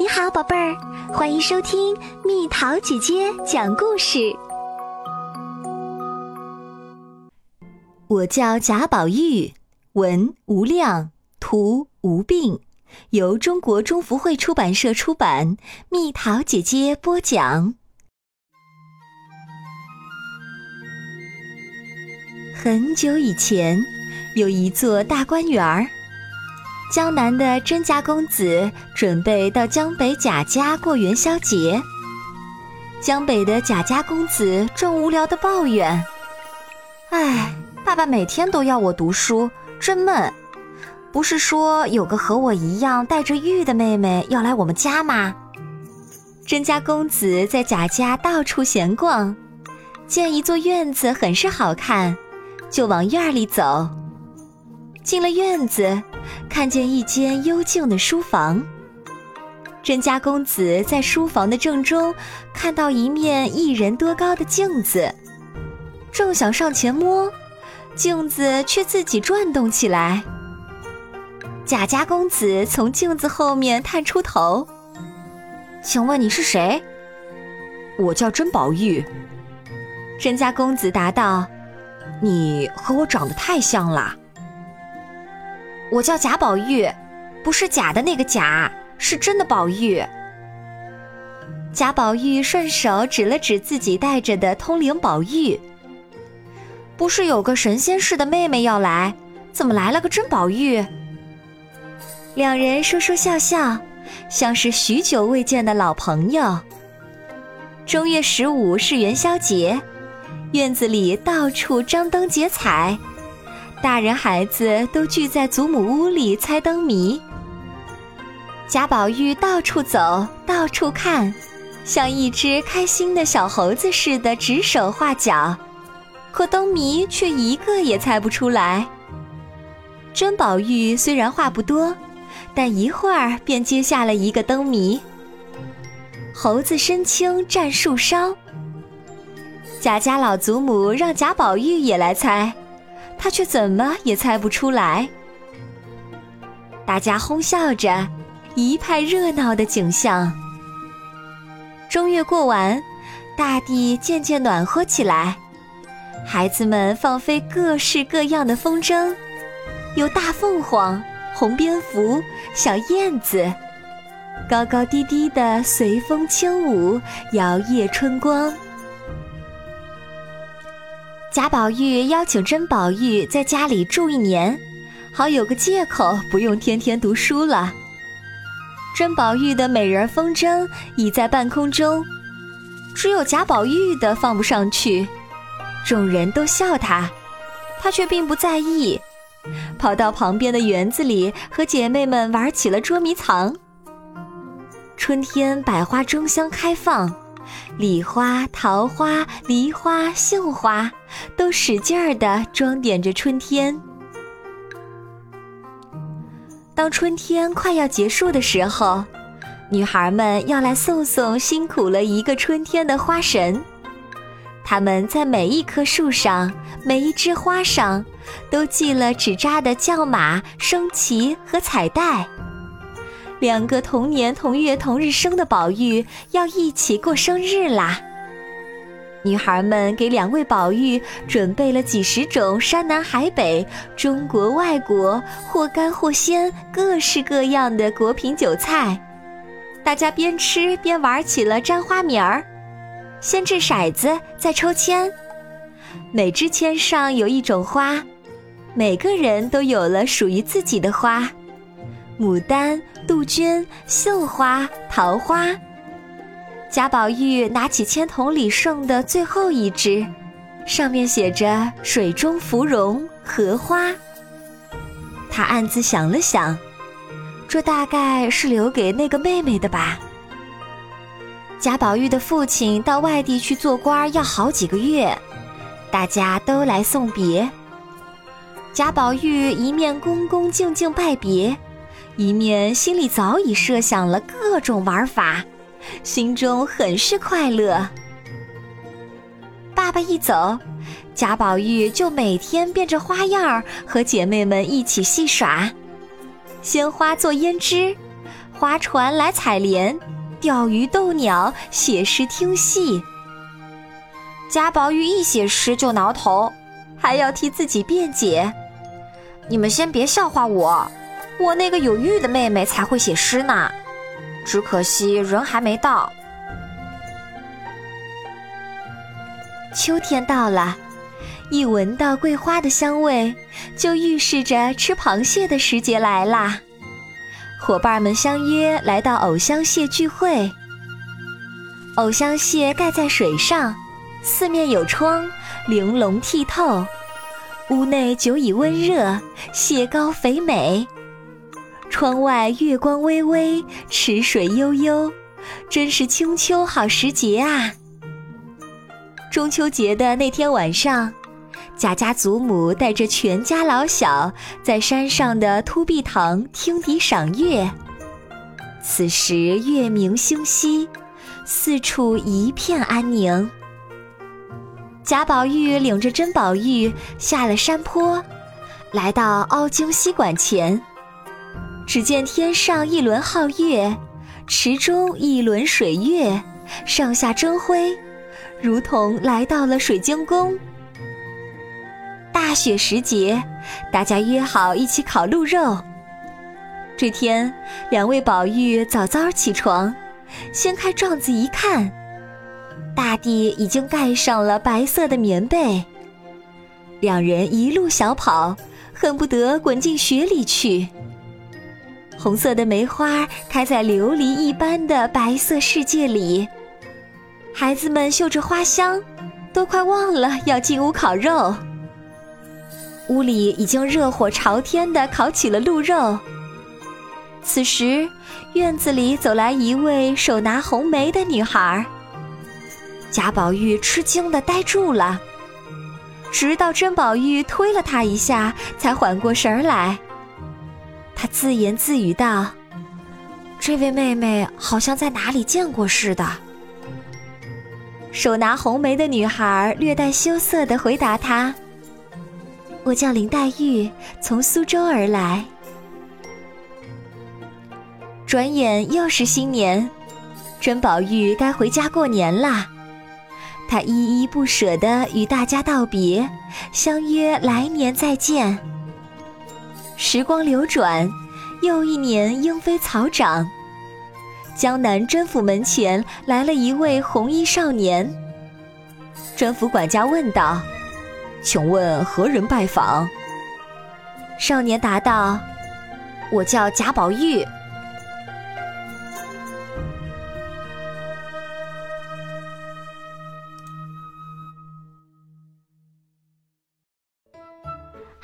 你好，宝贝儿，欢迎收听蜜桃姐姐讲故事。我叫贾宝玉，文无量，图无病，由中国中福会出版社出版，蜜桃姐姐播讲。很久以前，有一座大观园儿。江南的甄家公子准备到江北贾家过元宵节。江北的贾家公子正无聊的抱怨：“哎，爸爸每天都要我读书，真闷。不是说有个和我一样带着玉的妹妹要来我们家吗？”甄家公子在贾家到处闲逛，见一座院子很是好看，就往院里走。进了院子。看见一间幽静的书房，甄家公子在书房的正中看到一面一人多高的镜子，正想上前摸，镜子却自己转动起来。贾家公子从镜子后面探出头：“请问你是谁？”“我叫甄宝玉。”甄家公子答道：“你和我长得太像了。”我叫贾宝玉，不是假的那个贾，是真的宝玉。贾宝玉顺手指了指自己带着的通灵宝玉，不是有个神仙似的妹妹要来，怎么来了个真宝玉？两人说说笑笑，像是许久未见的老朋友。正月十五是元宵节，院子里到处张灯结彩。大人孩子都聚在祖母屋里猜灯谜。贾宝玉到处走，到处看，像一只开心的小猴子似的指手画脚，可灯谜却一个也猜不出来。甄宝玉虽然话不多，但一会儿便接下了一个灯谜：猴子身轻蘸树梢。贾家老祖母让贾宝玉也来猜。他却怎么也猜不出来。大家哄笑着，一派热闹的景象。正月过完，大地渐渐暖和起来，孩子们放飞各式各样的风筝，有大凤凰、红蝙蝠、小燕子，高高低低的随风轻舞，摇曳春光。贾宝玉邀请甄宝玉在家里住一年，好有个借口，不用天天读书了。甄宝玉的美人风筝已在半空中，只有贾宝玉的放不上去，众人都笑他，他却并不在意，跑到旁边的园子里和姐妹们玩起了捉迷藏。春天百花争相开放。李花、桃花、梨花、杏花，都使劲儿地装点着春天。当春天快要结束的时候，女孩们要来送送辛苦了一个春天的花神。他们在每一棵树上、每一枝花上，都系了纸扎的轿马、升旗和彩带。两个同年同月同日生的宝玉要一起过生日啦！女孩们给两位宝玉准备了几十种山南海北、中国外国或干或鲜、各式各样的果品酒菜，大家边吃边玩起了粘花名儿，先掷骰子，再抽签，每支签上有一种花，每个人都有了属于自己的花。牡丹、杜鹃、绣花、桃花。贾宝玉拿起签筒里剩的最后一只，上面写着“水中芙蓉荷花”。他暗自想了想，这大概是留给那个妹妹的吧。贾宝玉的父亲到外地去做官要好几个月，大家都来送别。贾宝玉一面恭恭敬敬拜别。一面心里早已设想了各种玩法，心中很是快乐。爸爸一走，贾宝玉就每天变着花样和姐妹们一起戏耍：鲜花做胭脂，划船来采莲，钓鱼逗鸟，写诗听戏。贾宝玉一写诗就挠头，还要替自己辩解：“你们先别笑话我，我那个有玉的妹妹才会写诗呢。只可惜人还没到。”秋天到了，一闻到桂花的香味，就预示着吃螃蟹的时节来啦。伙伴们相约来到藕香榭聚会。藕香榭盖在水上，四面有窗，玲珑剔透。屋内久已温热，蟹膏肥美。窗外月光微微，池水悠悠，真是清秋好时节啊！中秋节的那天晚上。贾家祖母带着全家老小在山上的凸壁堂听笛赏月。此时月明星稀，四处一片安宁。贾宝玉领着甄宝玉下了山坡，来到凹晶溪馆前。只见天上一轮皓月，池中一轮水月，上下争辉，如同来到了水晶宫。大雪时节，大家约好一起烤鹿肉。这天，两位宝玉早早起床，掀开帐子一看，大地已经盖上了白色的棉被。两人一路小跑，恨不得滚进雪里去。红色的梅花开在琉璃一般的白色世界里，孩子们嗅着花香，都快忘了要进屋烤肉。屋里已经热火朝天地烤起了鹿肉。此时，院子里走来一位手拿红梅的女孩。贾宝玉吃惊地呆住了，直到甄宝玉推了他一下，才缓过神来。他自言自语道：“这位妹妹好像在哪里见过似的。”手拿红梅的女孩略带羞涩地回答他。我叫林黛玉，从苏州而来。转眼又是新年，甄宝玉该回家过年啦。他依依不舍地与大家道别，相约来年再见。时光流转，又一年莺飞草长。江南甄府门前来了一位红衣少年。甄府管家问道。请问何人拜访？少年答道：“我叫贾宝玉。”